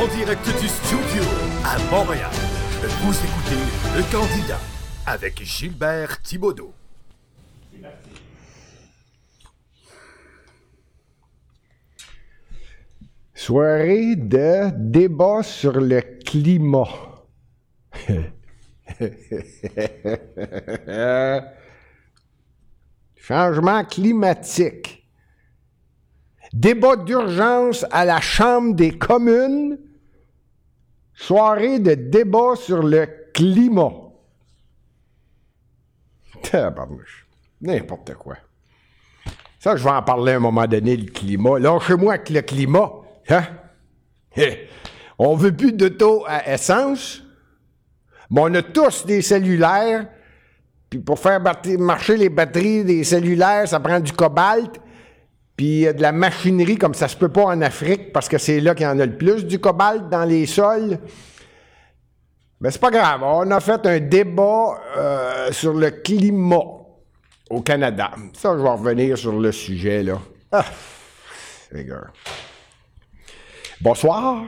En direct du studio à Montréal, vous écoutez Le Candidat avec Gilbert Thibaudot. Soirée de débat sur le climat. Changement climatique. Débat d'urgence à la Chambre des communes. Soirée de débat sur le climat. Tabarnouche. N'importe quoi. Ça, je vais en parler à un moment donné, le climat. Lâchez-moi avec le climat. Hein? Eh, On veut plus d'auto à essence. Mais on a tous des cellulaires. Puis pour faire marcher les batteries des cellulaires, ça prend du cobalt. Puis de la machinerie comme ça se peut pas en Afrique parce que c'est là qu'il y en a le plus du cobalt dans les sols. Mais c'est pas grave. On a fait un débat euh, sur le climat au Canada. Ça, je vais revenir sur le sujet, là. Ah. Bonsoir.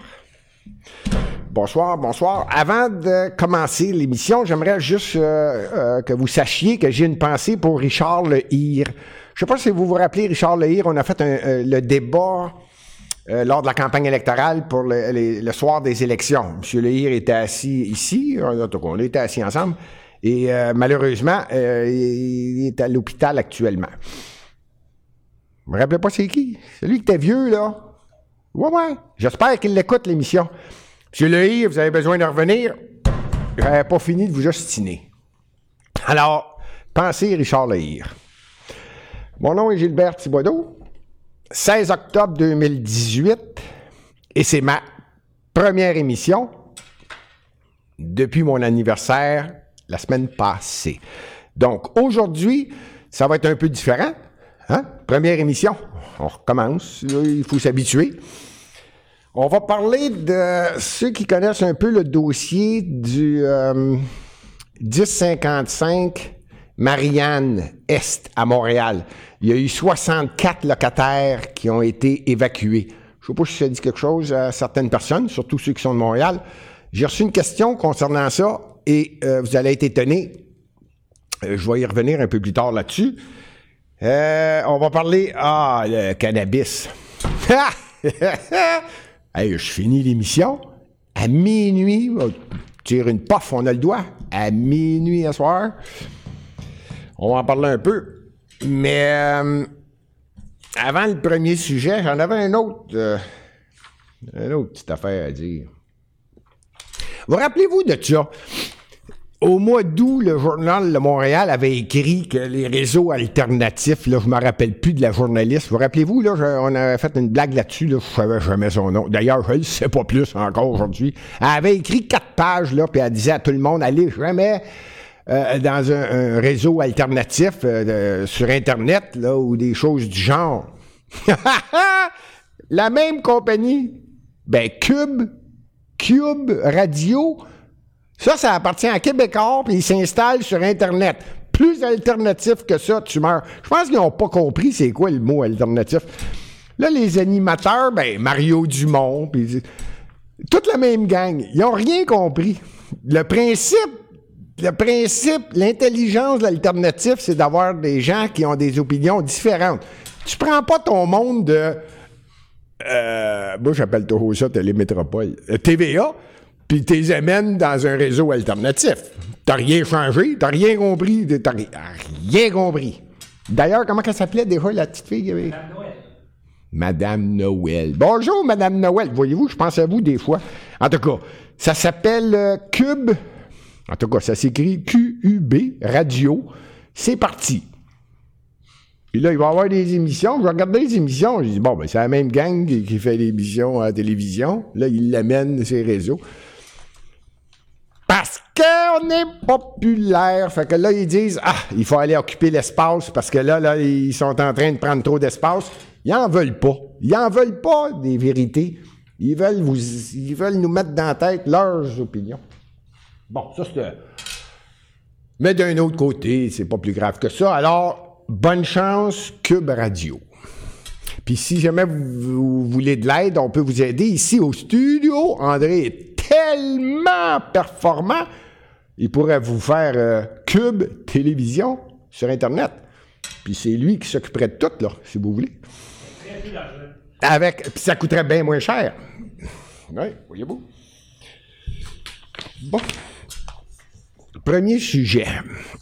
Bonsoir, bonsoir. Avant de commencer l'émission, j'aimerais juste euh, euh, que vous sachiez que j'ai une pensée pour Richard Le Hire. Je sais pas si vous vous rappelez, Richard Le Hire, on a fait euh, le débat euh, lors de la campagne électorale pour le, soir des élections. M. Le Hire était assis ici, en tout cas, on était assis ensemble, et euh, malheureusement, il est à l'hôpital actuellement. Vous me rappelez pas c'est qui? Celui qui était vieux, là? Ouais, ouais. J'espère qu'il l'écoute, l'émission. Monsieur Lehir, vous avez besoin de revenir? J'avais pas fini de vous ostiner. Alors, pensez Richard Lehir. Mon nom est Gilbert Thibodeau. 16 octobre 2018. Et c'est ma première émission depuis mon anniversaire la semaine passée. Donc, aujourd'hui, ça va être un peu différent. Hein? Première émission. On recommence. Il faut s'habituer. On va parler de ceux qui connaissent un peu le dossier du euh, 1055 Marianne Est à Montréal. Il y a eu 64 locataires qui ont été évacués. Je ne sais pas si ça dit quelque chose à certaines personnes, surtout ceux qui sont de Montréal. J'ai reçu une question concernant ça et euh, vous allez être étonnés. Euh, je vais y revenir un peu plus tard là-dessus. Euh, on va parler. Ah, le cannabis. hey, je finis l'émission. À minuit, on tire une pof, on a le doigt. À minuit à soir. On va en parler un peu. Mais euh, avant le premier sujet, j'en avais un autre. euh, une autre petite affaire à dire. Vous rappelez-vous de ça? Au mois d'août, le journal de Montréal avait écrit que les réseaux alternatifs, là, je me rappelle plus de la journaliste. Vous rappelez-vous, là, on avait fait une blague là-dessus, là, je savais jamais son nom. D'ailleurs, je ne sais pas plus encore aujourd'hui. Elle avait écrit quatre pages, là, puis elle disait à tout le monde, allez jamais euh, dans un, réseau alternatif euh, sur Internet, là, ou des choses du genre. la même compagnie, ben, Cube, Cube Radio, ça, ça appartient à Québécois, puis ils s'installent sur Internet. Plus alternatif que ça, tu meurs. Je pense qu'ils n'ont pas compris c'est quoi le mot alternatif. Là, les animateurs, ben, Mario Dumont, puis toute la même gang, ils n'ont rien compris. Le principe, le principe, l'intelligence de l'alternatif, c'est d'avoir des gens qui ont des opinions différentes. Tu prends pas ton monde de euh, moi, j'appelle toujours ça Télémétropole. Euh, TVA, puis tu les amènes dans un réseau alternatif. T'as rien changé, t'as rien compris, t'as ri- rien compris. D'ailleurs, comment elle s'appelait déjà, la petite fille? qui avait- Madame Noël. Bonjour, Madame Noël. Voyez-vous, je pense à vous des fois. En tout cas, ça s'appelle euh, Cube. En tout cas, ça s'écrit QUB, Radio. C'est parti. Puis là, il va y avoir des émissions. Je regardais les émissions. Je dis, bon, ben, c'est la même gang qui, fait l'émission à la télévision. Là, il l'amène ses réseaux. Parce qu'on est populaire. Fait que là, ils disent, ah, il faut aller occuper l'espace parce que là, là, ils sont en train de prendre trop d'espace. Ils en veulent pas. Ils en veulent pas des vérités. Ils veulent vous, ils veulent nous mettre dans la tête leurs opinions. Bon, ça, c'est. Mais d'un autre côté, c'est pas plus grave que ça. Alors, bonne chance, Cube Radio. Puis si jamais vous, voulez de l'aide, on peut vous aider ici au studio. André est tellement performant, il pourrait vous faire euh, Cube Télévision sur Internet. Puis c'est lui qui s'occuperait de tout, là, si vous voulez. Avec, puis ça coûterait bien moins cher. Oui, voyez-vous. Bon. Premier sujet.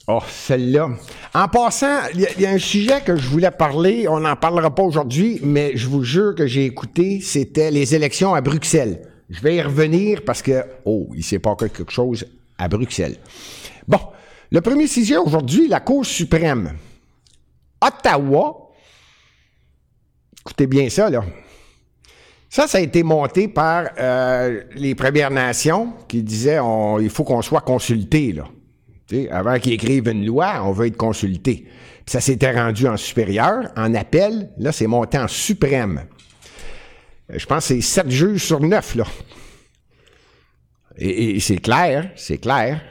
Oh, celle-là. En passant, il y, a un sujet que je voulais parler. On n'en parlera pas aujourd'hui, mais je vous jure que j'ai écouté. C'était les élections à Bruxelles. Je vais y revenir parce que, oh, il s'est passé quelque chose à Bruxelles. Bon. Le premier sujet aujourd'hui, la Cour suprême. Ottawa. Écoutez bien ça, là. Ça, ça a été monté par euh, les Premières Nations qui disaient il faut qu'on soit consulté. Là. Avant qu'ils écrivent une loi, on veut être consulté. Puis ça s'était rendu en supérieur, en appel. Là, c'est monté en suprême. Euh, je pense que c'est sept juges sur neuf, là. Et, c'est clair, c'est clair.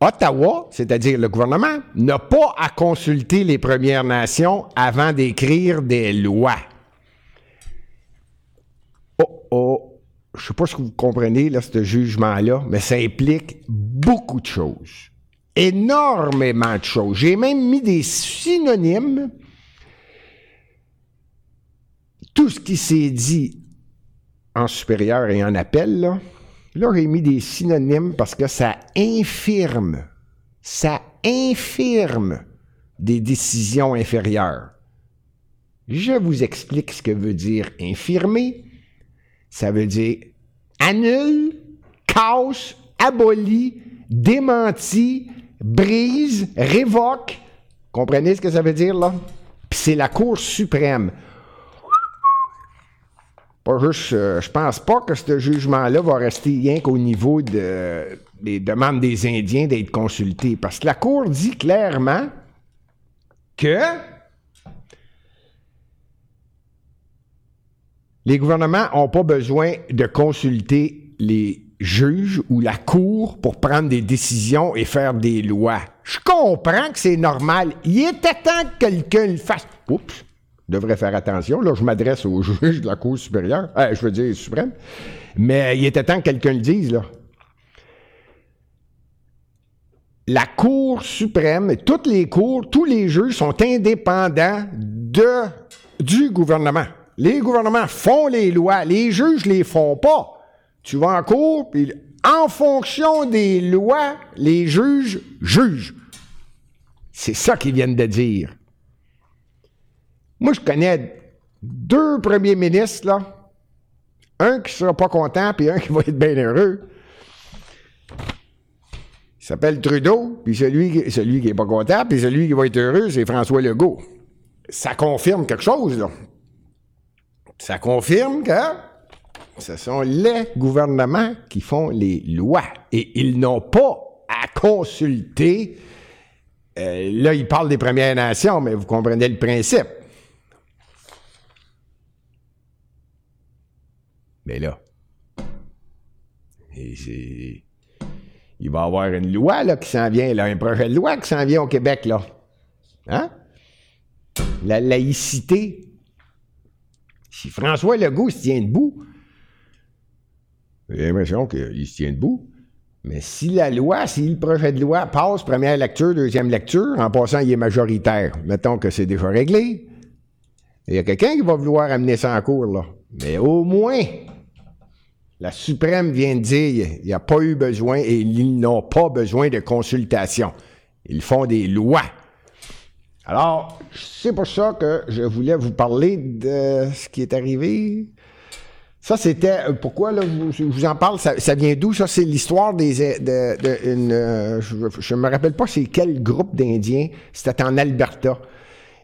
Ottawa, c'est-à-dire le gouvernement, n'a pas à consulter les Premières Nations avant d'écrire des lois oh, je sais pas ce que vous comprenez, là, ce jugement-là, mais ça implique beaucoup de choses. Énormément de choses. J'ai même mis des synonymes. Tout ce qui s'est dit en supérieur et en appel, là, j'ai mis des synonymes parce que ça infirme, ça infirme des décisions inférieures. Je vous explique ce que veut dire infirmer ça veut dire annule, cache, abolit, démenti, brise, révoque. Comprenez ce que ça veut dire, là? Puis c'est la Cour suprême. Pas juste, euh, je pense pas que ce jugement-là va rester rien qu'au niveau de, des demandes des Indiens d'être consultés. Parce que la Cour dit clairement que Les gouvernements n'ont pas besoin de consulter les juges ou la cour pour prendre des décisions et faire des lois. Je comprends que c'est normal. Il était temps que quelqu'un le fasse. Oups, je devrais faire attention. Là, je m'adresse aux juges de la Cour supérieure. Euh, je veux dire suprême. Mais il était temps que quelqu'un le dise. La Cour suprême, toutes les cours, tous les juges sont indépendants du gouvernement. Les gouvernements font les lois, les juges les font pas. Tu vas en cour, puis en fonction des lois, les juges jugent. C'est ça qu'ils viennent de dire. Moi, je connais deux premiers ministres, là. Un qui sera pas content, puis un qui va être bien heureux. Il s'appelle Trudeau, puis celui, celui qui est pas content, puis celui qui va être heureux, c'est François Legault. Ça confirme quelque chose, là. Ça confirme que ce sont les gouvernements qui font les lois et ils n'ont pas à consulter. Euh, là, ils parlent des Premières Nations, mais vous comprenez le principe. Mais là, il va y avoir une loi là, qui s'en vient, là, un projet de loi qui s'en vient au Québec. Là. Hein? La laïcité si François Legault se tient debout, j'ai l'impression qu'il se tient debout. Mais si la loi, si le projet de loi passe première lecture, deuxième lecture, en passant, il est majoritaire, mettons que c'est déjà réglé, il y a quelqu'un qui va vouloir amener ça en cours, là. Mais au moins, la suprême vient de dire qu'il n'y a pas eu besoin et ils n'ont pas besoin de consultation. Ils font des lois. Alors, c'est pour ça que je voulais vous parler de ce qui est arrivé. Ça, c'était. Euh, pourquoi, là, je, vous en parle? Ça, vient d'où? Ça, c'est l'histoire des. De, une, euh, je ne me rappelle pas c'est quel groupe d'Indiens. C'était en Alberta.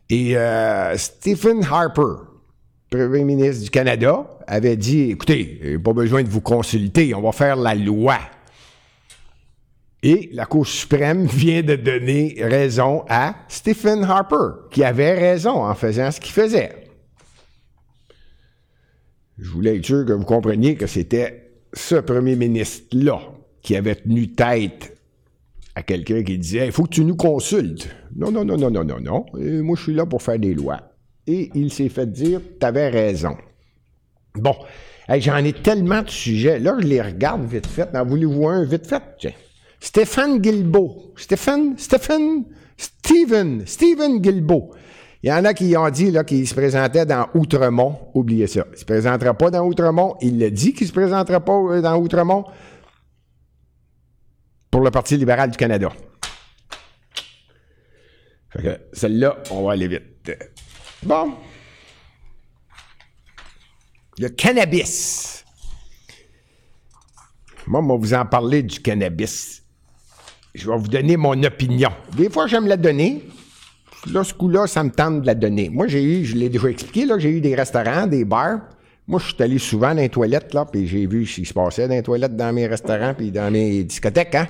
Et euh, Stephen Harper, premier ministre du Canada, avait dit écoutez, pas besoin de vous consulter, on va faire la loi. Et la Cour suprême vient de donner raison à Stephen Harper, qui avait raison en faisant ce qu'il faisait. Je voulais être sûr que vous compreniez que c'était ce premier ministre-là qui avait tenu tête à quelqu'un qui disait Il faut que tu nous consultes. Non, non, non, non, non, non, non. moi, je suis là pour faire des lois. et il s'est fait dire T'avais raison. Bon, j'en ai tellement de sujets. Là, je les regarde vite fait. En voulez-vous un vite fait? Tiens. Stéphane Guilbeault. Stéphane, Stéphane, Steven, Steven Guilbeault. Il y en a qui ont dit qu'il se présentait dans Outremont. Oubliez ça. Il ne se présentera pas dans Outremont. Il l'a dit qu'il ne se présentera pas euh, dans Outremont pour le Parti libéral du Canada. Celle-là, on va aller vite. Bon. Le cannabis. Moi, vais vous en parler du cannabis. Je vais vous donner mon opinion. Des fois, j'aime la donner. Là, ce coup-là, ça me tente de la donner. Moi, j'ai eu, je l'ai déjà expliqué, j'ai eu des restaurants, des bars. Moi, je suis allé souvent dans les toilettes, puis j'ai vu ce qui se passait dans les toilettes dans mes restaurants puis dans mes discothèques, hein.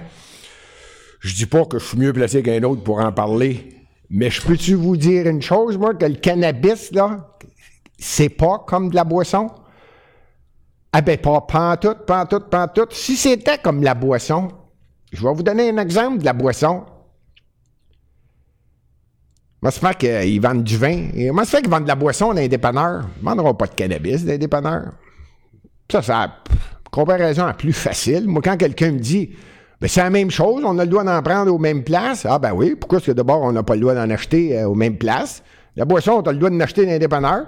Je dis pas que je suis mieux placé qu'un autre pour en parler, mais je peux-tu vous dire une chose, moi, que le cannabis, là, c'est pas comme de la boisson? Ah ben, pas pantoute, pantoute, pantoute. Si c'était comme la boisson, je vais vous donner un exemple de la boisson. Moi, se fait qu'ils vendent du vin. Moi, se fait qu'ils vendent de la boisson dans les dépanneurs. Ils ne vendront pas de cannabis dans les dépanneurs. Ça, la comparaison plus facile. Moi, quand quelqu'un me dit, ben, c'est la même chose, on a le droit d'en prendre aux mêmes places. Ah, ben oui, pourquoi est-ce que d'abord, on n'a pas le droit d'en acheter euh, aux mêmes places? La boisson, on a le droit d'en acheter dans les dépanneurs,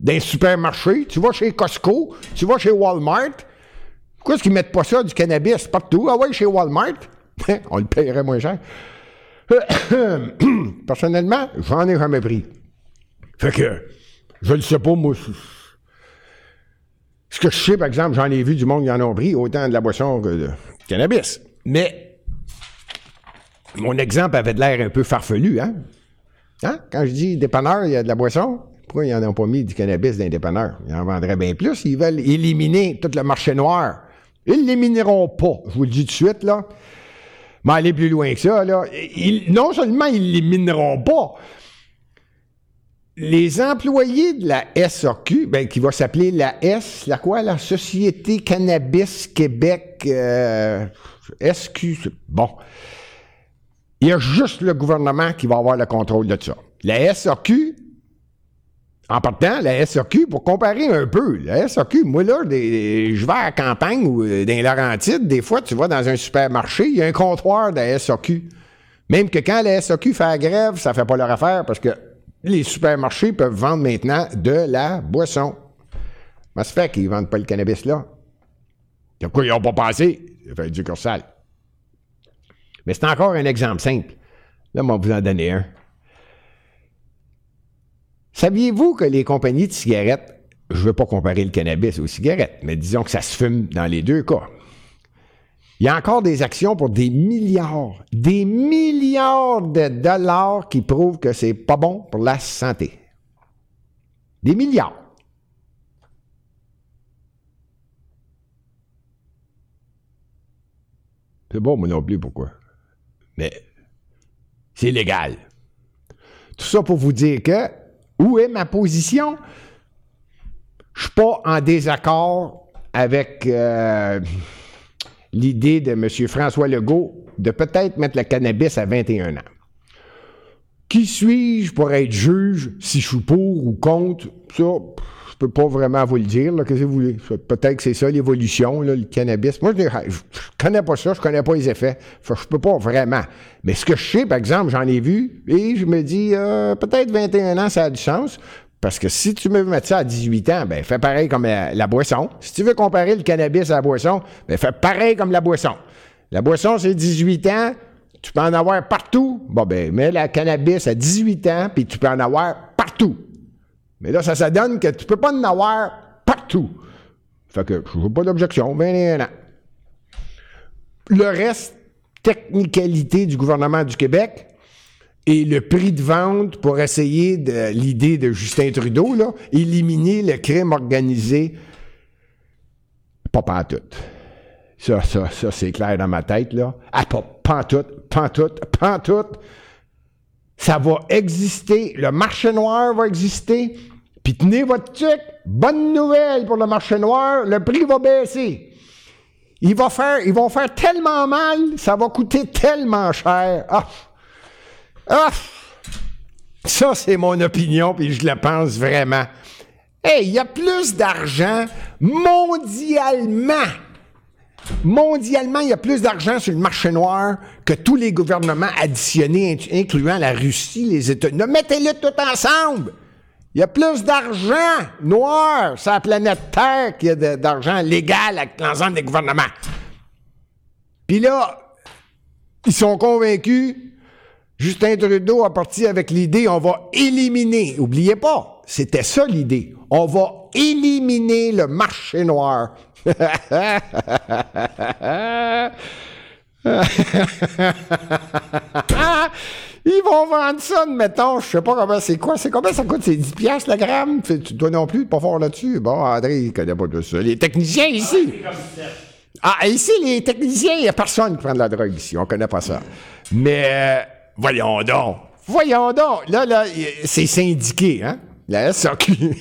dans les supermarchés. Tu vas chez Costco, tu vas chez Walmart. Pourquoi est-ce qu'ils mettent pas ça, du cannabis, partout? Ah ouais, chez Walmart? on le paierait moins cher. Personnellement, j'en ai jamais pris. Fait que, je ne sais pas, moi. Ce que je sais, par exemple, j'en ai vu du monde qui en ont pris, autant de la boisson que de cannabis. Mais, mon exemple avait de l'air un peu farfelu, hein? hein? Quand je dis dépanneur, il y a de la boisson, pourquoi ils n'en ont pas mis du cannabis dans les dépanneurs? Ils en vendraient bien plus. Ils veulent éliminer tout le marché noir. Ils ne l'élimineront pas, je vous le dis tout de suite, là. Mais aller plus loin que ça, là, non seulement ils ne l'éliminer pas, les employés de la SRQ, ben, qui va s'appeler la S, la quoi, la Société Cannabis Québec euh, SQ, bon. Il y a juste le gouvernement qui va avoir le contrôle de ça. La SRQ, en partant, la SRQ, pour comparer un peu, la SRQ, moi là, je vais à la campagne ou euh, dans les Laurentides, des fois, tu vas dans un supermarché, il y a un comptoir de la SRQ. Même que quand la SRQ fait la grève, ça fait pas leur affaire parce que les supermarchés peuvent vendre maintenant de la boisson. Mais ça fait qu'ils vendent pas le cannabis là? Pourquoi ils n'ont pas passé? Ça fait du sale. Mais c'est encore un exemple simple. Là, va vous en donner un. Saviez-vous que les compagnies de cigarettes, je ne veux pas comparer le cannabis aux cigarettes, mais disons que ça se fume dans les deux cas. Il y a encore des actions pour des milliards, des milliards de dollars qui prouvent que c'est pas bon pour la santé. Des milliards. C'est bon, moi non plus, pourquoi? Mais c'est légal. Tout ça pour vous dire que est ma position? Je ne suis pas en désaccord avec euh, l'idée de M. François Legault de peut-être mettre le cannabis à 21 ans. Qui suis-je pour être juge si je suis pour ou contre? Ça, peux pas vraiment vous le dire. Là, que vous voulez? Peut-être que c'est ça l'évolution, le cannabis. Moi, je, ne connais pas ça, je connais pas les effets. Je je peux pas vraiment. Mais ce que je sais, par exemple, j'en ai vu, et je me dis, euh, peut-être 21 ans, ça a du sens. Parce que si tu veux mettre ça à 18 ans, ben fais pareil comme la, boisson. Si tu veux comparer le cannabis à la boisson, ben fais pareil comme la boisson. La boisson, c'est 18 ans, tu peux en avoir partout. Bon, ben, mets la cannabis à 18 ans, puis tu peux en avoir partout. Mais là, ça, ça donne que tu peux pas en avoir partout. Fait que je veux pas d'objection, 21 ans. Le reste, technicalité du gouvernement du Québec et le prix de vente pour essayer de l'idée de Justin Trudeau, là, éliminer le crime organisé, pas pantoute. Ça, ça, ça, c'est clair dans ma tête, là. Ah, pas pantoute, pantoute, pantoute. Ça va exister. Le marché noir va exister. Puis tenez votre truc. Bonne nouvelle pour le marché noir. Le prix va baisser. Il va faire, ils vont faire tellement mal, ça va coûter tellement cher. Ah! Ah! Ça, c'est mon opinion, puis je la pense vraiment. Hey, il y a plus d'argent mondialement. Mondialement, il y a plus d'argent sur le marché noir que tous les gouvernements additionnés, incluant la Russie, les États-Unis. Mettez-les tout ensemble. Il y a plus d'argent noir sur la planète Terre qu'il y a d'argent légal avec l'ensemble des gouvernements. Puis là, ils sont convaincus. Justin Trudeau a parti avec l'idée on va éliminer. Oubliez pas, c'était ça l'idée. On va éliminer le marché noir. Ils vont vendre ça, mettons, je sais pas comment c'est quoi. C'est combien ça coûte? C'est 10 piastres la gramme? Tu dois non plus pas fort là-dessus. Bon, André, il connaît pas tout ça. Les techniciens ici. Ah, ici, les techniciens, il n'y a personne qui prend de la drogue ici. On connaît pas ça. Mais, euh, voyons donc. Voyons donc. Là, là, c'est syndiqué, hein? La SAQ.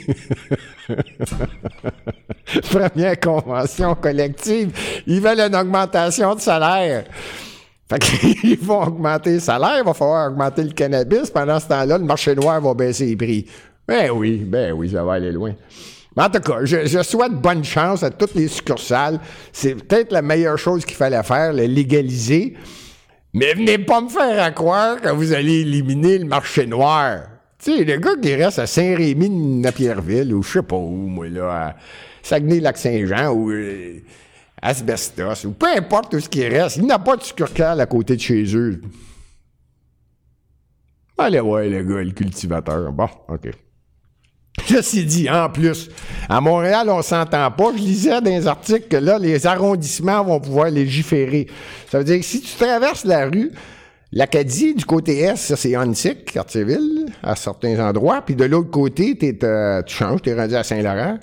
Première convention collective. Ils veulent une augmentation de salaire. Fait qu'ils vont augmenter le salaire, il va falloir augmenter le cannabis. Pendant ce temps-là, le marché noir va baisser les prix. Ben oui, ben oui, ça va aller loin. Mais en tout cas, je, souhaite bonne chance à toutes les succursales. C'est peut-être la meilleure chose qu'il fallait faire, le légaliser. Mais venez pas me faire croire que vous allez éliminer le marché noir. Tu sais, le gars qui reste à Saint-Rémy, Napierville, ou je sais pas où, moi, là, à Saguenay-Lac-Saint-Jean, ou euh, Asbestos, ou peu importe tout ce qui reste, il n'y a pas de succursale à côté de chez eux. Allez, ouais, le gars, le cultivateur. Bon, OK. Ceci dit, en plus, à Montréal, on s'entend pas. Je lisais dans les articles que là, les arrondissements vont pouvoir légiférer. Ça veut dire que si tu traverses la rue, l'Acadie, du côté est, ça c'est quartier-ville, à certains endroits. Puis de l'autre côté, euh, tu changes, tu es rendu à Saint-Laurent.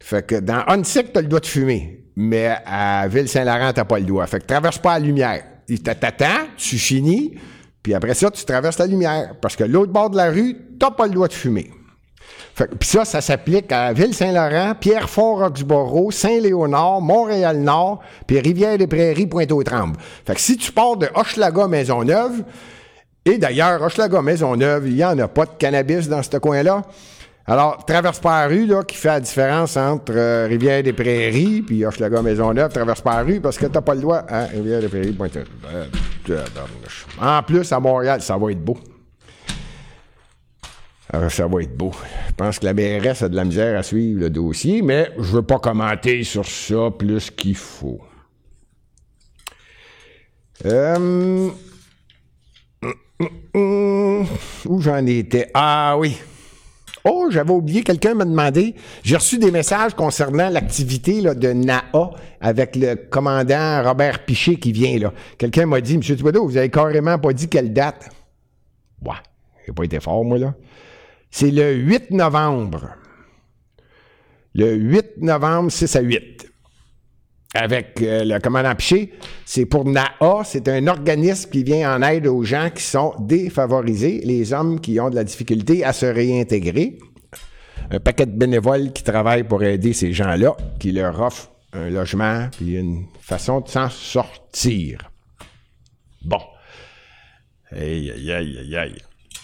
Fait que dans Huntsic, tu as le droit de fumer. Mais à Ville-Saint-Laurent, tu pas le droit. Fait que traverse pas la lumière. Il t'attend, tu finis, puis après ça, tu traverses la lumière. Parce que l'autre bord de la rue, tu pas le droit de fumer. Puis ça, ça s'applique à Ville-Saint-Laurent, Pierrefonds-Roxborough, Saint-Léonard, Montréal-Nord, puis Rivière-des-Prairies, Pointe-aux-Trembles. Fait que si tu pars de Hochelaga-Maisonneuve, et d'ailleurs, Hochelaga-Maisonneuve, il n'y en a pas de cannabis dans ce coin-là. Alors, traverse la rue, là, qui fait la différence entre euh, Rivière-des-Prairies puis Hochelaga-Maisonneuve, traverse la rue parce que t'as pas le droit, hein, Rivière-des-Prairies, pointe En plus, à Montréal, ça va être beau. Alors, ça va être beau. Je pense que la BRS a de la misère à suivre le dossier, mais je veux pas commenter sur ça plus qu'il faut. Euh, où j'en étais? Ah oui. Oh, j'avais oublié, quelqu'un m'a demandé, j'ai reçu des messages concernant l'activité de NAA avec le commandant Robert Piché qui vient là. Quelqu'un m'a dit, M. Thibodeau, vous avez carrément pas dit quelle date. Ouais, j'ai pas été fort, moi, là. C'est le 8 novembre. Le 8 novembre, 6 à 8. Avec euh, le commandant Piché, c'est pour NAA, c'est un organisme qui vient en aide aux gens qui sont défavorisés, les hommes qui ont de la difficulté à se réintégrer. Un paquet de bénévoles qui travaillent pour aider ces gens-là, qui leur offrent un logement puis une façon de s'en sortir. Bon. Aïe, aïe, aïe, aïe.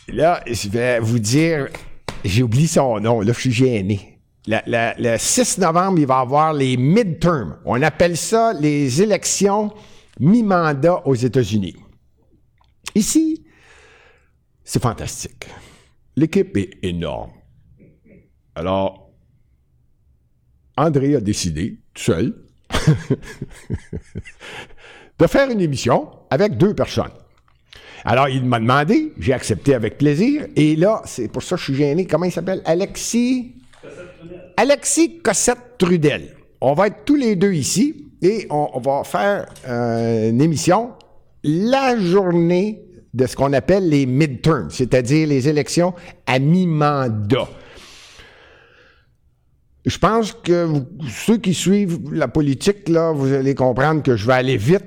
Là, je vais vous dire, j'ai oublié son nom, là, je suis gêné. le 6 novembre, il va y avoir les midterms. On appelle ça les élections mi-mandat aux États-Unis. Ici, c'est fantastique. L'équipe est énorme. Alors, André a décidé, tout seul, de faire une émission avec deux personnes. Alors, il m'a demandé, j'ai accepté avec plaisir. Et là, c'est pour ça que je suis gêné. Comment il s'appelle? Alexis? Alexis Cossette-Trudel. On va être tous les deux ici et on, va faire euh, une émission la journée de ce qu'on appelle les midterms, c'est-à-dire les élections à mi-mandat. Je pense que ceux qui suivent la politique, là, vous allez comprendre que je vais aller vite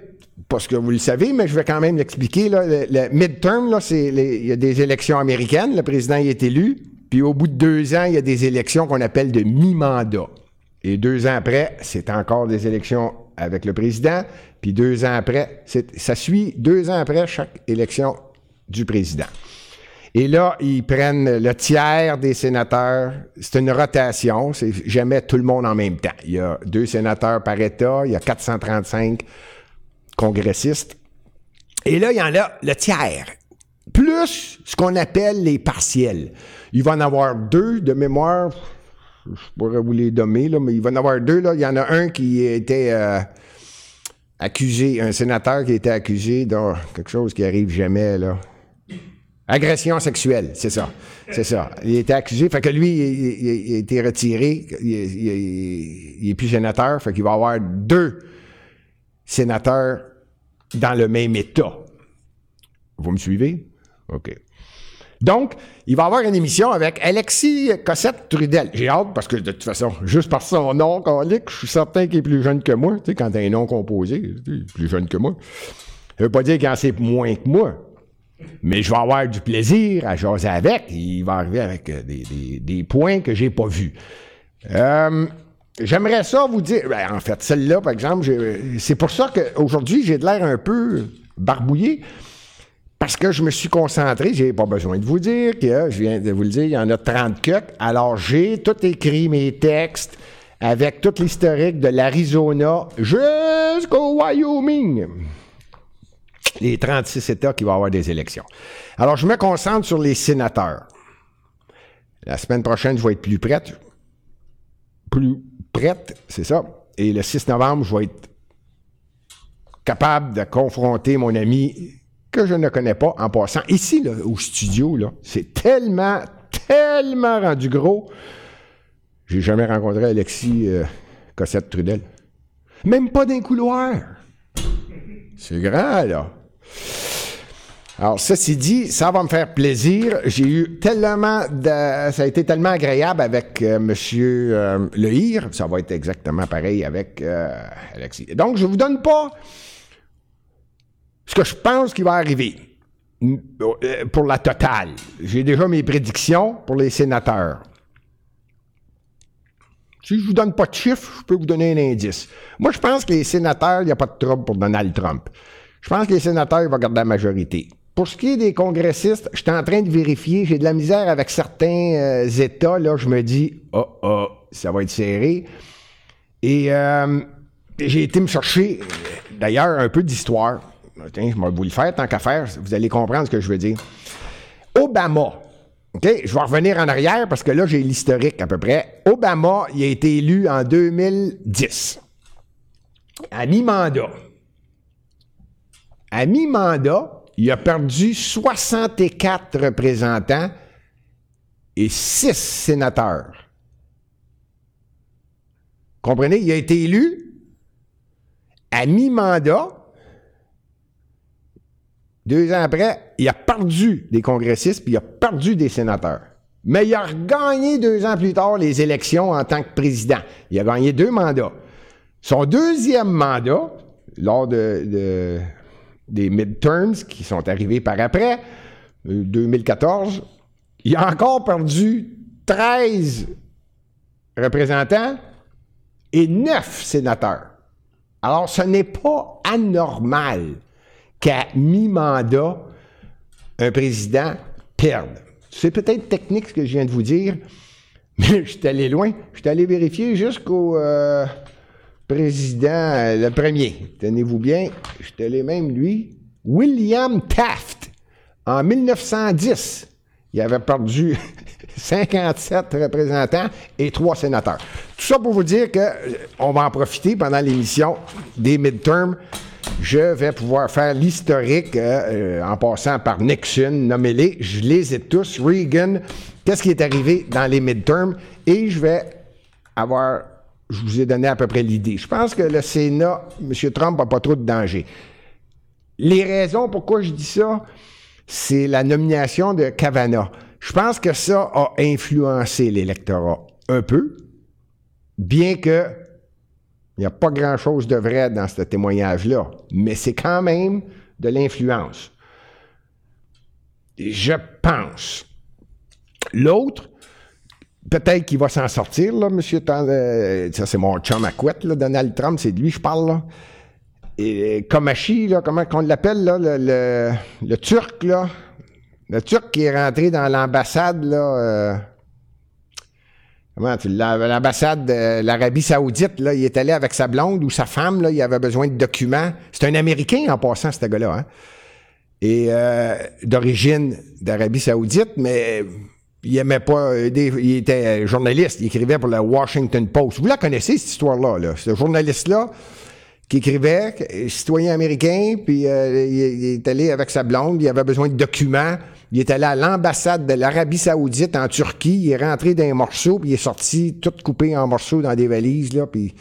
parce que vous le savez, mais je vais quand même l'expliquer. Le, le, midterm, là, c'est il y a des élections américaines, le président y est élu, puis au bout de deux ans, il y a des élections qu'on appelle de mi-mandat. Et deux ans après, c'est encore des élections avec le président, puis deux ans après, ça suit deux ans après chaque élection du président. Et là, ils prennent le tiers des sénateurs. C'est une rotation. C'est jamais tout le monde en même temps. Il y a deux sénateurs par État. Il y a 435 congressistes. Et là, il y en a le tiers. Plus ce qu'on appelle les partiels. Il va en avoir deux de mémoire. Je pourrais vous les nommer, là, mais il va en avoir deux. Là. Il y en a un qui était euh, accusé, un sénateur qui été accusé de quelque chose qui arrive jamais, là. Agression sexuelle, c'est ça. C'est ça. Il était accusé. Fait que lui, il, a été retiré. Il, est plus sénateur. Fait qu'il va avoir deux sénateurs dans le même État. Vous me suivez? OK. Donc, il va avoir une émission avec Alexis Cossette-Trudel. J'ai hâte parce que de toute façon, juste par son nom, je suis certain qu'il est plus jeune que moi. Tu sais, quand t'as un nom composé, il est plus jeune que moi. Ça veut pas dire qu'il en sait moins que moi. Mais je vais avoir du plaisir à jaser avec. Il va arriver avec euh, des, points que j'ai pas vus. Euh, j'aimerais ça vous dire. Ben, en fait, celle-là, par exemple, c'est pour ça qu'aujourd'hui, j'ai de l'air un peu barbouillé. Parce que je me suis concentré, j'ai pas besoin de vous dire que, je viens de vous le dire, il y en a 30 cuts. Alors, j'ai tout écrit mes textes avec tout l'historique de l'Arizona jusqu'au Wyoming les 36 États qui vont avoir des élections. Alors, je me concentre sur les sénateurs. La semaine prochaine, je vais être plus prête. Plus prête, c'est ça. Et le 6 novembre, je vais être capable de confronter mon ami que je ne connais pas en passant. Ici, au studio, là, c'est tellement, tellement rendu gros. J'ai jamais rencontré Alexis euh, Cossette Trudel. Même pas d'un couloir. C'est grand, là. Alors, ceci dit, ça va me faire plaisir. J'ai eu tellement de, ça a été tellement agréable avec. Euh, monsieur euh, Lehir. Ça va être exactement pareil avec euh, Alexis. Donc, je vous donne pas ce que je pense qui va arriver pour la totale. J'ai déjà mes prédictions pour les sénateurs. Si je vous donne pas de chiffres, je peux vous donner un indice. Moi, je pense que les sénateurs, il n'y a pas de trouble pour Donald Trump. Je pense que les sénateurs vont garder la majorité. Pour ce qui est des congressistes, je suis en train de vérifier. J'ai de la misère avec certains euh, États. Là, je me dis, oh, oh, ça va être serré. Et euh, j'ai été me chercher, d'ailleurs, un peu d'histoire. Tiens, je vais vous le faire tant qu'à faire. Vous allez comprendre ce que je veux dire. Obama. OK? Je vais revenir en arrière parce que là, j'ai l'historique à peu près. Obama, il a été élu en 2010. À mi-mandat à mi-mandat, il a perdu 64 représentants et 6 sénateurs. Comprenez? Il a été élu à mi-mandat. Deux ans après, il a perdu des congressistes puis il a perdu des sénateurs. Mais il a gagné deux ans plus tard les élections en tant que président. Il a gagné deux mandats. Son deuxième mandat, lors de des midterms qui sont arrivés par après, 2014, euh, il a encore perdu 13 représentants et 9 sénateurs. Alors, ce n'est pas anormal qu'à mi-mandat, un président perde. C'est peut-être technique ce que je viens de vous dire, mais je suis allé loin. Je suis allé vérifier jusqu'au euh, président, euh, le premier, tenez-vous bien, je te l'ai même lui, William Taft, en 1910. Il avait perdu 57 représentants et 3 sénateurs. Tout ça pour vous dire qu'on euh, va en profiter pendant l'émission des midterms. Je vais pouvoir faire l'historique euh, en passant par Nixon, nommez-les. Je les ai tous. Reagan, qu'est-ce qui est arrivé dans les midterms? Et je vais avoir je vous ai donné à peu près l'idée. Je pense que le Sénat, M. Trump n'a pas trop de danger. Les raisons pourquoi je dis ça, c'est la nomination de Kavanaugh. Je pense que ça a influencé l'électorat un peu, bien que il n'y a pas grand-chose de vrai dans ce témoignage-là, mais c'est quand même de l'influence. Je pense. L'autre, peut-être qu'il va s'en sortir, là, monsieur. Euh, ça, c'est mon chum à couette, là, Donald Trump, c'est de lui, je parle, là. Et Komachi, là, comment on l'appelle, là, le, le, turc, là? Le Turc qui est rentré dans l'ambassade, là. Euh, comment tu L'ambassade de l'Arabie Saoudite, là, il est allé avec sa blonde ou sa femme, là, il avait besoin de documents. C'est un Américain en passant, ce gars-là, hein? Et euh, d'origine d'Arabie Saoudite, mais il aimait pas. il était journaliste, il écrivait pour la Washington Post. Vous la connaissez, cette histoire-là, là? Ce journaliste-là qui écrivait, citoyen américain, puis euh, il, est allé avec sa blonde, il avait besoin de documents. Il est allé à l'ambassade de l'Arabie Saoudite en Turquie, il est rentré dans un morceau, puis il est sorti tout coupé en morceaux dans des valises, là, puis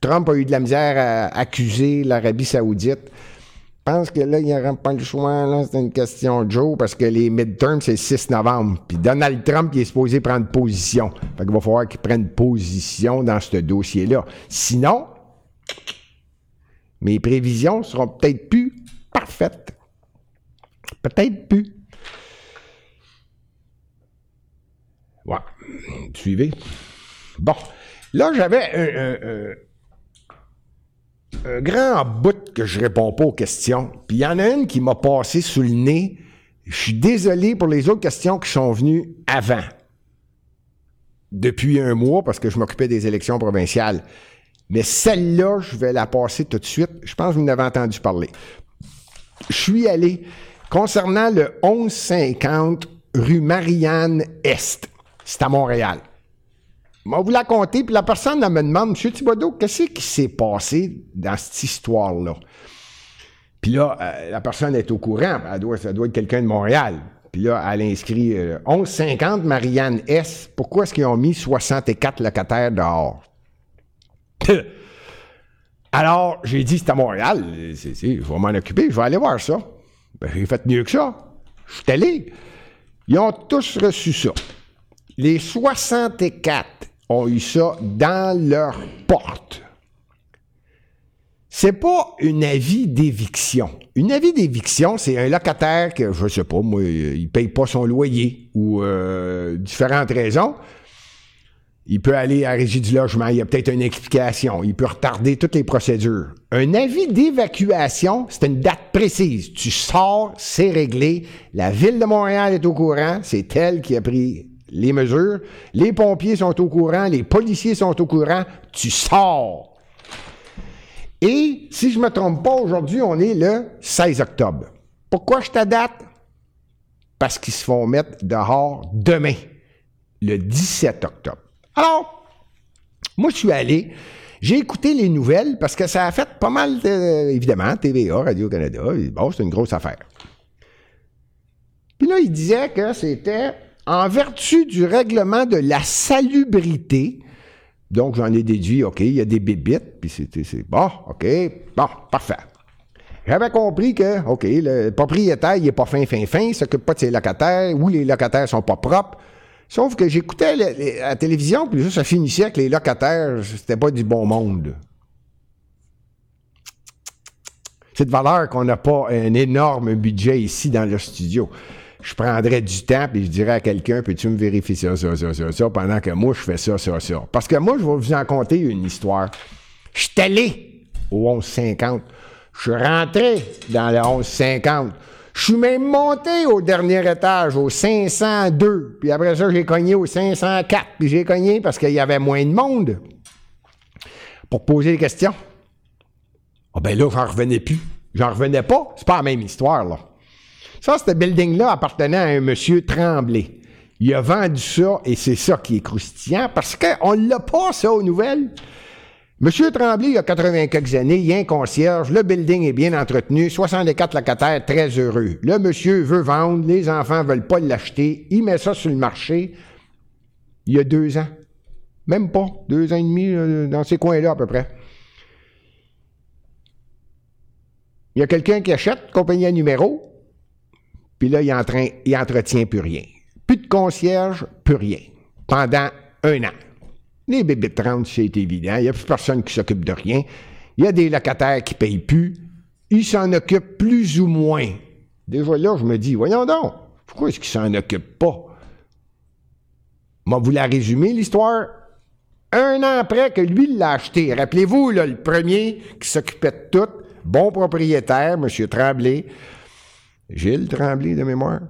Trump a eu de la misère à accuser l'Arabie Saoudite. Je pense que là, il n'y aura pas le choix, là, c'est une question Joe, parce que les midterms, c'est le 6 novembre. Puis Donald Trump, il est supposé prendre position. Fait qu'il va falloir qu'il prenne position dans ce dossier-là. Sinon, mes prévisions seront peut-être plus parfaites. Peut-être plus. Ouais. Suivez. Bon. Là, j'avais un, grand bout que je réponds pas aux questions. Puis il y en a une qui m'a passé sous le nez. Je suis désolé pour les autres questions qui sont venues avant. Depuis un mois, parce que je m'occupais des élections provinciales. Mais celle-là, je vais la passer tout de suite. Je pense que vous en entendu parler. Je suis allé concernant le 1150 rue Marianne-Est. C'est à Montréal. Vais vous la compter, puis la personne me demande, M. Thibodeau, qu'est-ce qui s'est passé dans cette histoire-là? Puis là, euh, la personne est au courant, elle doit, ça doit être quelqu'un de Montréal. Puis là, elle inscrit 1150 euh, Marianne S. Pourquoi est-ce qu'ils ont mis 64 locataires dehors? Alors, j'ai dit, c'est à Montréal, je vais m'en occuper, je vais aller voir ça. Ben, j'ai fait mieux que ça. Je suis allé. Ils ont tous reçu ça. Les 64 ont eu ça dans leur porte. C'est pas un avis d'éviction. Une avis d'éviction, c'est un locataire que, je sais pas, moi, il paye pas son loyer ou euh, différentes raisons. Il peut aller à la régie du logement, il y a peut-être une explication, il peut retarder toutes les procédures. Un avis d'évacuation, c'est une date précise. Tu sors, c'est réglé. La ville de Montréal est au courant, c'est elle qui a pris les mesures. Les pompiers sont au courant, les policiers sont au courant. Tu sors. Et si je ne me trompe pas, aujourd'hui, on est le 16 octobre. Pourquoi je date? Parce qu'ils se font mettre dehors demain, le 17 octobre. Alors, moi, je suis allé, j'ai écouté les nouvelles parce que ça a fait pas mal, de, évidemment, TVA, Radio-Canada. Bon, c'est une grosse affaire. Puis là, il disait que c'était en vertu du règlement de la salubrité. Donc, j'en ai déduit, OK, il y a des bébites, puis c'était, c'est bon, OK, bon, parfait. J'avais compris que, OK, le propriétaire, il n'est pas fin, fin, fin, il s'occupe pas de ses locataires, ou les locataires sont pas propres. Sauf que j'écoutais la télévision, puis ça finissait avec les locataires, c'était pas du bon monde. C'est de valeur qu'on n'a pas un énorme budget ici dans le studio. Je prendrais du temps, puis je dirais à quelqu'un, peux-tu me vérifier ça, ça, ça, ça, ça, pendant que moi, je fais ça, ça, ça. Parce que moi, je vais vous en conter une histoire. Je suis allé au 1150. Je suis rentré dans le 1150. Je suis même monté au dernier étage, au 502. Puis après ça, j'ai cogné au 504. Puis j'ai cogné parce qu'il y avait moins de monde pour poser des questions. Ah ben là, j'en revenais plus. J'en revenais pas. C'est pas la même histoire, là. Ça, ce building-là appartenait à un monsieur Tremblay. Il a vendu ça et c'est ça qui est croustillant parce qu'on l'a pas, ça, aux nouvelles. Monsieur Tremblay, il a 80 quelques années, il y a un concierge, le building est bien entretenu, 64 locataires très heureux. Le monsieur veut vendre, les enfants veulent pas l'acheter, il met ça sur le marché il y a deux ans. Même pas, deux ans et demi euh, dans ces coins-là à peu près. Il y a quelqu'un qui achète, compagnie à numéro, puis là, il, en train, il entretient plus rien. Plus de concierge, plus rien. Pendant un an. Les bébés de 30, c'est évident. Il n'y a plus personne qui s'occupe de rien. Il y a des locataires qui ne payent plus. Ils s'en occupent plus ou moins. Déjà là, je me dis, voyons donc, pourquoi est-ce qu'ils s'en occupent pas? Moi, vous la résumer, l'histoire? Un an après que lui l'a acheté. Rappelez-vous, le premier qui s'occupait de tout, bon propriétaire, M. Tremblay, Gilles Tremblay de mémoire.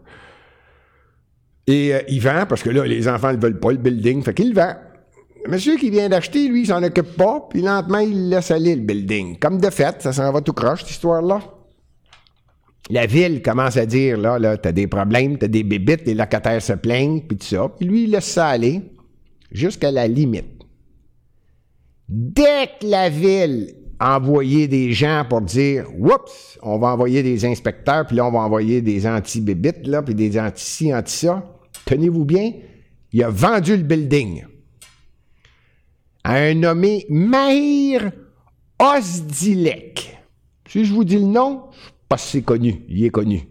Et euh, il vend, parce que là, les enfants ne veulent pas le building, fait qu'il vend. Le monsieur qui vient d'acheter, lui, il s'en occupe pas, puis lentement, il laisse aller le building. Comme de fait, ça s'en va tout croche, cette histoire-là. La ville commence à dire, là, là, t'as des problèmes, t'as des bébites, les locataires se plaignent, puis tout ça. Puis lui, il laisse ça aller jusqu'à la limite. Dès que la ville a envoyé des gens pour dire, oups, on va envoyer des inspecteurs, puis là, on va envoyer des anti-bébites, là, puis des anti-ci, anti-ça, tenez-vous bien, il a vendu le building à un nommé Mahir Osdilek. Si je vous dis le nom, pas si c'est connu, il est connu.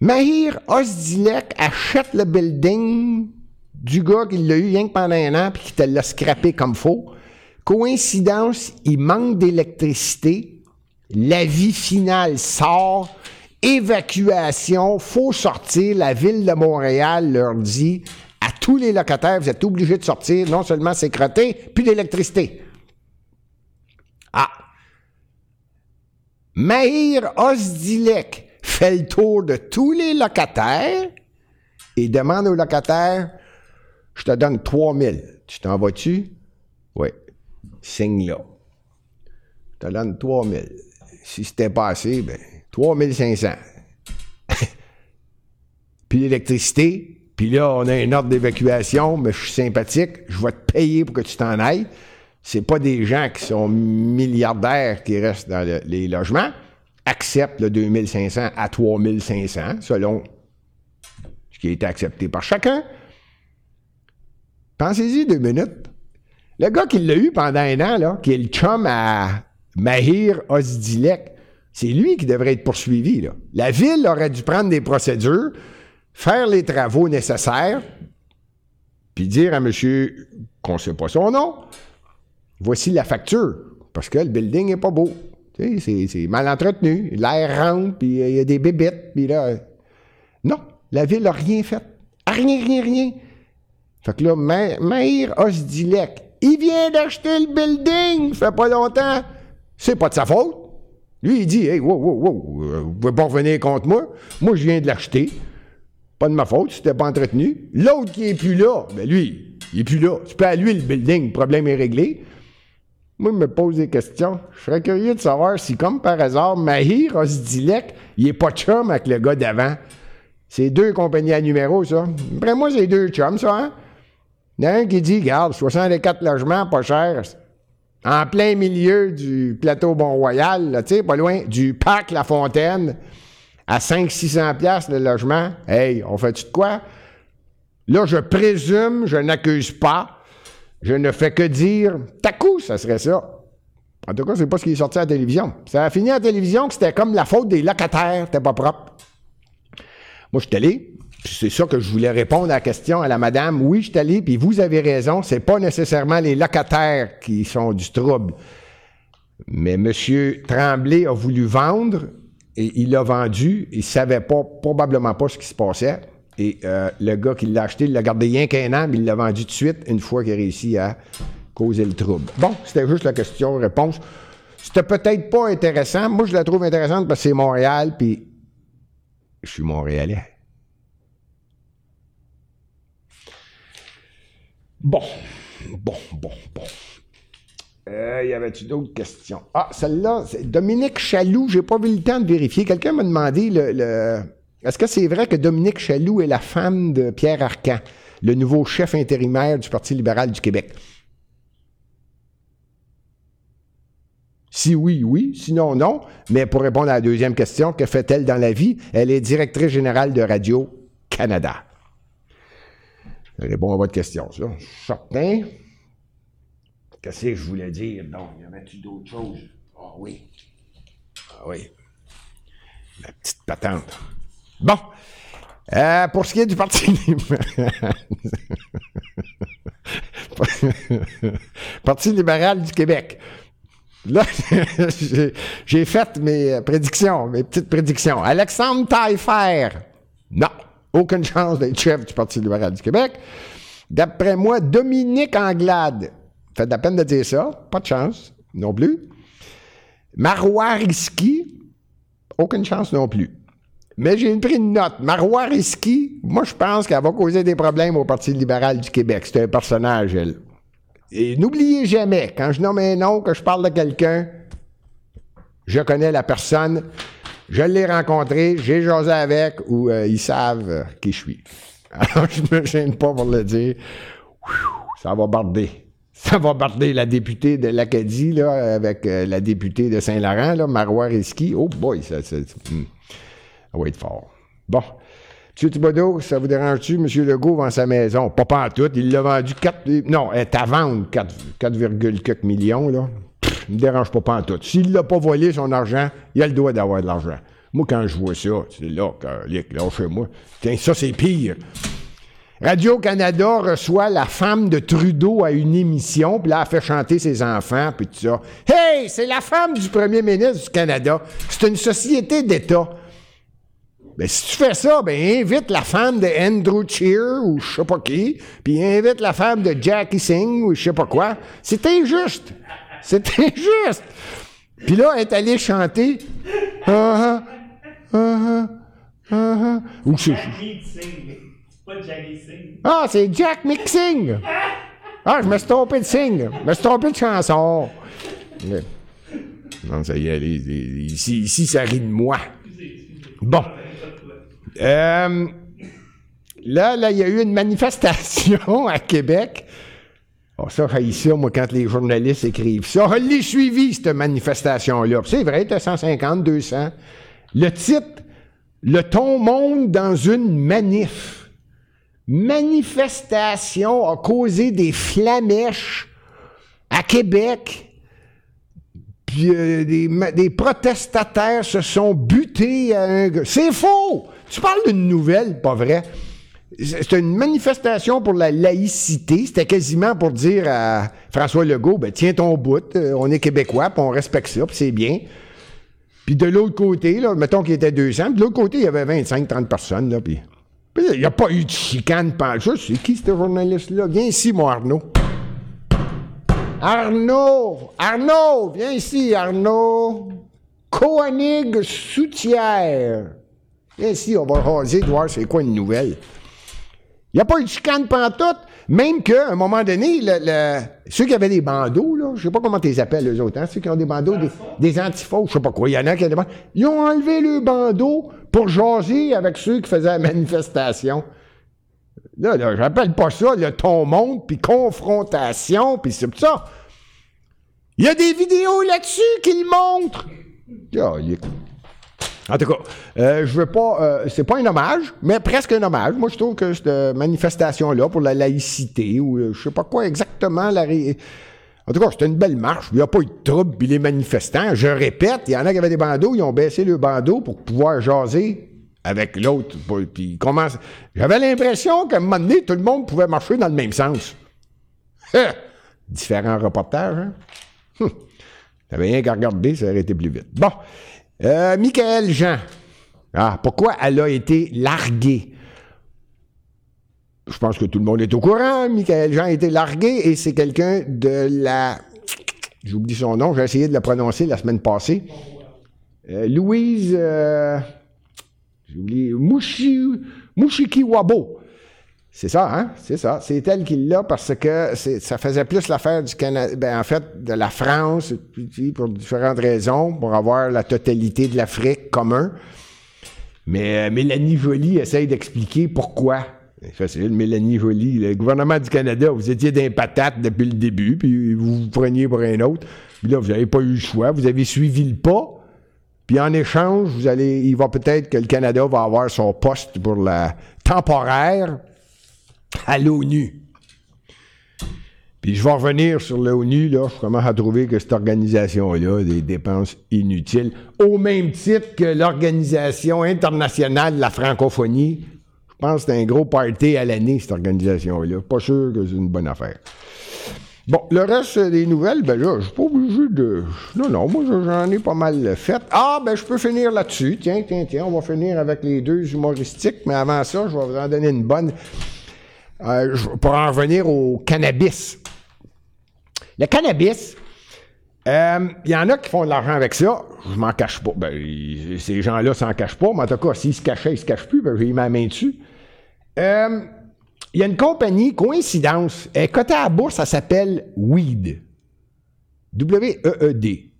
Mahir Osdilek achète le building du gars qui l'a eu rien que pendant un an puis qui te l'a scrappé comme faux. Coïncidence, il manque d'électricité. L'avis final sort. Évacuation, faut sortir. La ville de Montréal leur dit à tous les locataires, vous êtes obligés de sortir, non seulement c'est crotté, puis d'électricité. Ah! Mahir Osdilek fait le tour de tous les locataires et demande aux locataires Je te donne 3000. Tu t'en vas-tu? Oui. Signe là. Je te donne 3000. Si c'était pas assez, ben, 3500. puis l'électricité, puis là, on a un ordre d'évacuation, mais je suis sympathique, je vais te payer pour que tu t'en ailles. C'est pas des gens qui sont milliardaires qui restent dans les logements. Acceptent le 2500 à 3500, selon ce qui a été accepté par chacun. Pensez-y deux minutes. Le gars qui l'a eu pendant un an, là, qui est le chum à Mahir Ozdilek, c'est lui qui devrait être poursuivi. La ville aurait dû prendre des procédures faire les travaux nécessaires, puis dire à monsieur qu'on ne sait pas son nom, voici la facture, parce que le building n'est pas beau. C'est mal entretenu, l'air rentre, puis il y a des bébites, puis là... Non, la ville n'a rien fait. Rien, rien, rien. Fait que là, Maïr Osdilek, il vient d'acheter le building, fait pas longtemps. C'est pas de sa faute. Lui, il dit, hey, wow, wow, wow, euh, vous pouvez pas revenir contre moi. Moi, je viens de l'acheter. Pas de ma faute, c'était pas entretenu. L'autre qui est plus là, ben lui, il est plus là. C'est pas à lui le building, le problème est réglé. Moi, je me pose des questions. Je serais curieux de savoir si, comme par hasard, Mahir Osdilek, il est pas chum avec le gars d'avant. C'est deux compagnies à numéro, ça. Après moi, c'est deux chums, ça, hein? Il y en a un qui dit, regarde, 64 logements, pas cher. En plein milieu du plateau Bon-Royal, tu sais, pas loin, du parc La Fontaine à 500-600 pièces le logement, hey, on fait-tu de quoi? Là, je présume, je n'accuse pas, je ne fais que dire, t'as coup, ça serait ça. En tout cas, c'est pas ce qui est sorti à la télévision. Ça a fini à la télévision que c'était comme la faute des locataires, c'était pas propre. Moi, je suis allé, c'est ça que je voulais répondre à la question à la madame. Oui, je suis allé, puis vous avez raison, c'est pas nécessairement les locataires qui sont du trouble. Mais M. Tremblay a voulu vendre et il l'a vendu. Il savait pas, probablement pas ce qui se passait. Et euh, le gars qui l'a acheté, il l'a gardé rien qu'un an, mais il l'a vendu tout de suite une fois qu'il a réussi à causer le trouble. Bon, c'était juste la question-réponse. C'était peut-être pas intéressant. Moi, je la trouve intéressante parce que c'est Montréal, puis je suis Montréalais. Bon, bon, bon, bon. Euh, y avait-tu d'autres questions? Ah, celle-là, c'est Dominique Chaloux, j'ai pas vu le temps de vérifier. Quelqu'un m'a demandé le, est-ce que c'est vrai que Dominique Chaloux est la femme de Pierre Arcan, le nouveau chef intérimaire du Parti libéral du Québec? Si oui, oui. Sinon, non. Mais pour répondre à la deuxième question, que fait-elle dans la vie? Elle est directrice générale de Radio-Canada. Je réponds à votre question, ça. Certain. Qu'est-ce que je voulais dire? Non, y avait-tu d'autres choses? Ah oui. Ah oui. La petite patente. Bon. Euh, pour ce qui est du Parti libéral. Parti libéral du Québec. Là, j'ai fait mes prédictions, mes petites prédictions. Alexandre Taillefer. Non. Aucune chance d'être chef du Parti libéral du Québec. D'après moi, Dominique Anglade. Fait de la peine de dire ça. Pas de chance non plus. Marois Risky, aucune chance non plus. Mais j'ai pris une note. Marois Risky, moi, je pense qu'elle va causer des problèmes au Parti libéral du Québec. C'est un personnage, elle. Et n'oubliez jamais, quand je nomme un nom, que je parle de quelqu'un, je connais la personne, je l'ai rencontré, j'ai jasé avec, ou euh, ils savent qui je suis. Alors, je me gêne pas pour le dire. ça va barder. Ça va barder la députée de l'Acadie, là, avec euh, la députée de Saint-Laurent, là, Marois Risky. Oh boy, ça, ça, hmm. ça va être fort. Bon. M. Thibodeau, ça vous dérange-tu? M. Legault vend sa maison. Pas en tout. Il l'a vendu 4... Non, elle est à vendre 4,4 millions, là. Il me dérange pas, pas en tout. S'il l'a pas volé, son argent, il a le droit d'avoir de l'argent. Moi, quand je vois ça, c'est là, là, chez moi. Tiens, ça, c'est pire. Radio-Canada reçoit la femme de Trudeau à une émission, puis là, elle fait chanter ses enfants, puis tout ça. Hey, c'est la femme du premier ministre du Canada. C'est une société d'État. Ben, si tu fais ça, ben, invite la femme de Andrew Cheer ou je sais pas qui, puis invite la femme de Jackie Singh ou je sais pas quoi. C'est injuste. C'est injuste. Puis là, elle est allée chanter. Ah, ah, ah, Ou c'est. pas Jackie Singh. Ah, c'est Jack Mixing. Ah, je me suis trompé de signe. Je me suis trompé de chanson. Non, ça y est, ici, ici, ça rit de moi. Bon. Euh, là, là, il y a eu une manifestation à Québec Oh, ça, ça, moi, quand les journalistes écrivent ça, je l'ai suivi, cette manifestation-là. C'est vrai, t'as 150, 200. Le titre, le ton monte dans une manif. Manifestation a causé des flamèches à Québec. Puis euh, des, des, protestataires se sont butés à un C'est faux! Tu parles d'une nouvelle, pas vrai? C'était une manifestation pour la laïcité. C'était quasiment pour dire à François Legault, ben, tiens ton bout, euh, on est québécois, puis on respecte ça, puis c'est bien. Puis de l'autre côté, là, mettons qu'il était 200, puis de l'autre côté, il y avait 25-30 personnes, là, puis... il n'y a pas eu de chicane pendant ça. C'est qui ce journaliste-là? Viens ici, mon Arnaud. Arnaud! Arnaud! Viens ici, Arnaud! Koenig Soutière. Viens ici, on va raser, voir c'est quoi une nouvelle. Il n'y a pas eu de chicane pantoute, même qu'à un moment donné, ceux qui avaient des bandeaux, je sais pas comment tu les appelles, les autres, hein, ceux qui ont des bandeaux, des, des antifaux, je sais pas quoi, il y en a qui ont des bandeaux. Ils ont enlevé le bandeau pour jaser avec ceux qui faisaient la manifestation. Là, là j'appelle pas ça le ton monte, puis confrontation, puis c'est ça. Il y a des vidéos là-dessus qui le montrent. En tout cas, euh, je veux pas. Euh, c'est pas un hommage, mais presque un hommage. Moi, je trouve que cette manifestation-là pour la laïcité, ou euh, je sais pas quoi exactement la En tout cas, c'était une belle marche. Il n'y a pas eu de trouble, puis les manifestants, je répète, il y en a qui avaient des bandeaux, ils ont baissé le bandeau pour pouvoir jaser avec l'autre. Puis commence. J'avais l'impression qu'à un moment donné, tout le monde pouvait marcher dans le même sens. Différents reportages, hein? Hum. T'avais rien qu'à regarder, ça aurait été plus vite. Bon. Euh, Michael Jean. Ah, pourquoi elle a été larguée? Je pense que tout le monde est au courant. Michael Jean a été largué et c'est quelqu'un de la. J'oublie son nom, j'ai essayé de le prononcer la semaine passée. Euh, Louise. Euh, j'ai oublié. Mouchi, Wabo. C'est ça, hein? C'est ça. C'est elle qui l'a parce que ça faisait plus l'affaire du Canada, ben, en fait, de la France, pour différentes raisons, pour avoir la totalité de l'Afrique commun. Mais euh, Mélanie Joly essaye d'expliquer pourquoi. C'est facile, Mélanie Joly, le gouvernement du Canada, vous étiez d'un patate depuis le début, puis vous vous preniez pour un autre. Puis là, vous n'avez pas eu le choix, vous avez suivi le pas. Puis en échange, vous allez, il va peut-être que le Canada va avoir son poste pour la temporaire à l'ONU. Puis je vais revenir sur l'ONU, là, je commence à trouver que cette organisation-là a des dépenses inutiles, au même titre que l'Organisation internationale de la francophonie. Je pense que c'est un gros party à l'année, cette organisation-là. Pas sûr que c'est une bonne affaire. Bon, le reste des nouvelles, ben là, je suis pas obligé de. Non, non, moi j'en ai pas mal fait. Ah, ben je peux finir là-dessus. Tiens, tiens, tiens, on va finir avec les deux humoristiques, mais avant ça, je vais vous en donner une bonne. Euh, pour en revenir au cannabis. Le cannabis, Euh, Il y en a qui font de l'argent avec ça. Je m'en cache pas. Ben, ces gens-là s'en cachent pas. Mais en tout cas, s'ils se cachaient, ils se cachent plus. Ben, j'ai ma main dessus. Euh, il y a une compagnie, coïncidence, cotée à la bourse, ça s'appelle Weed. W-E-E-D.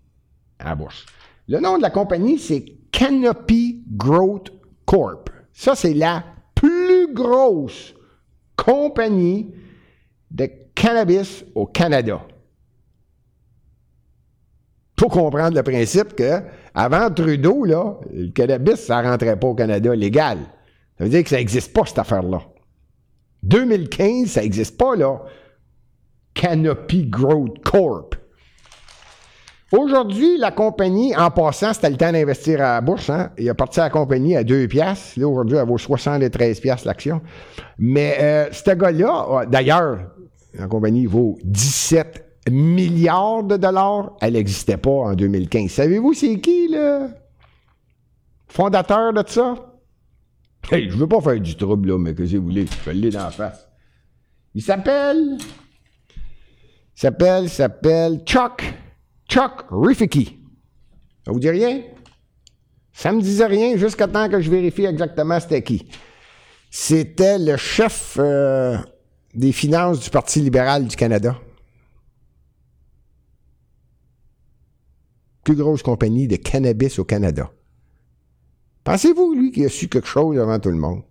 À la bourse. Le nom de la compagnie, c'est Canopy Growth Corp. Ça, c'est la plus grosse compagnie de cannabis au Canada. Faut comprendre le principe que avant Trudeau, là, le cannabis, ça rentrait pas au Canada légal. Ça veut dire que ça n'existe pas, cette affaire-là. 2015, ça n'existe pas, là. Canopy Growth Corp. Aujourd'hui, la compagnie, en passant, c'était le temps d'investir à la bourse. Hein? Il a parti à la compagnie à 2 piastres. Là, aujourd'hui, elle vaut 73 piastres l'action. Mais euh, ce gars-là, d'ailleurs, la compagnie vaut 17 milliards de dollars. Elle n'existait pas en 2015. Savez-vous c'est qui, le fondateur de ça? Hey, je veux pas faire du trouble, là, mais que vous voulez, je vais le dans la face. Il s'appelle... Il s'appelle, s'appelle Chuck... Chuck Rifficky. Ça vous dit rien? Ça me disait rien jusqu'à temps que je vérifie exactement c'était qui. C'était le chef euh, des finances du Parti libéral du Canada. Plus grosse compagnie de cannabis au Canada. Pensez-vous, lui, qu'il a su quelque chose avant tout le monde?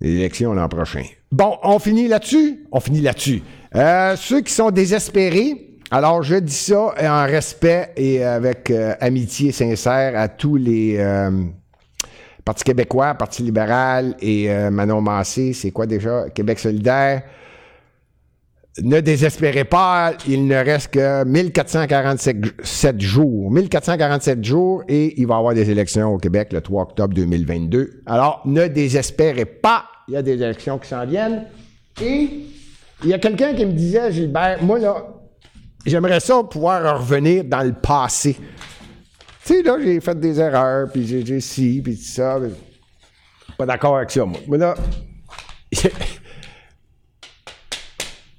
L'élection l'an prochain. Bon, on finit là-dessus? On finit là-dessus. Euh, ceux qui sont désespérés, alors je dis ça en respect et avec euh, amitié sincère à tous les euh, Parti québécois, Parti libéral et euh, Manon Massé, c'est quoi déjà? Québec solidaire. Ne désespérez pas, il ne reste que 1447 jours. 1447 jours et il va y avoir des élections au Québec le 3 octobre 2022. Alors, ne désespérez pas, il y a des élections qui s'en viennent. Et il y a quelqu'un qui me disait, Gilbert, moi là, j'aimerais ça pouvoir revenir dans le passé. Tu sais, là, j'ai fait des erreurs, puis j'ai, j'ai ci, puis tout ça. Pas d'accord avec ça, moi. Mais là,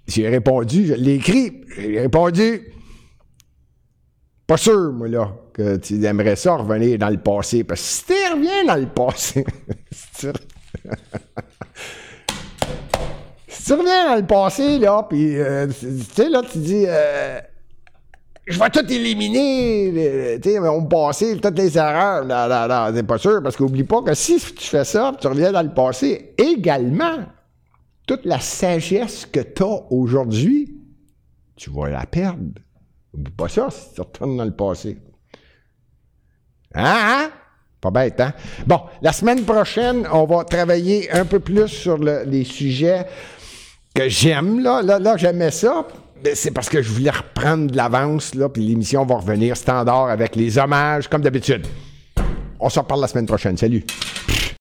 j'ai répondu, je l'ai écrit, j'ai répondu. Pas sûr, moi, là, que tu aimerais ça revenir dans le passé. Parce que si tu reviens dans le passé, si tu si tu reviens dans le passé, là, puis, euh, tu sais, là, tu dis, euh, je vais tout éliminer, euh, tu sais, mon passé, toutes les erreurs. Non, non, non, c'est pas sûr, parce qu'oublie pas que si tu fais ça, tu reviens dans le passé, également, toute la sagesse que tu as aujourd'hui, tu vas la perdre. Oublie pas ça si tu retournes dans le passé. Hein, hein? Pas bête, hein? Bon, la semaine prochaine, on va travailler un peu plus sur le- les sujets que j'aime, là. Là, là j'aimais ça. C'est parce que je voulais reprendre de l'avance, là, puis l'émission va revenir standard avec les hommages, comme d'habitude. On se reparle la semaine prochaine. Salut!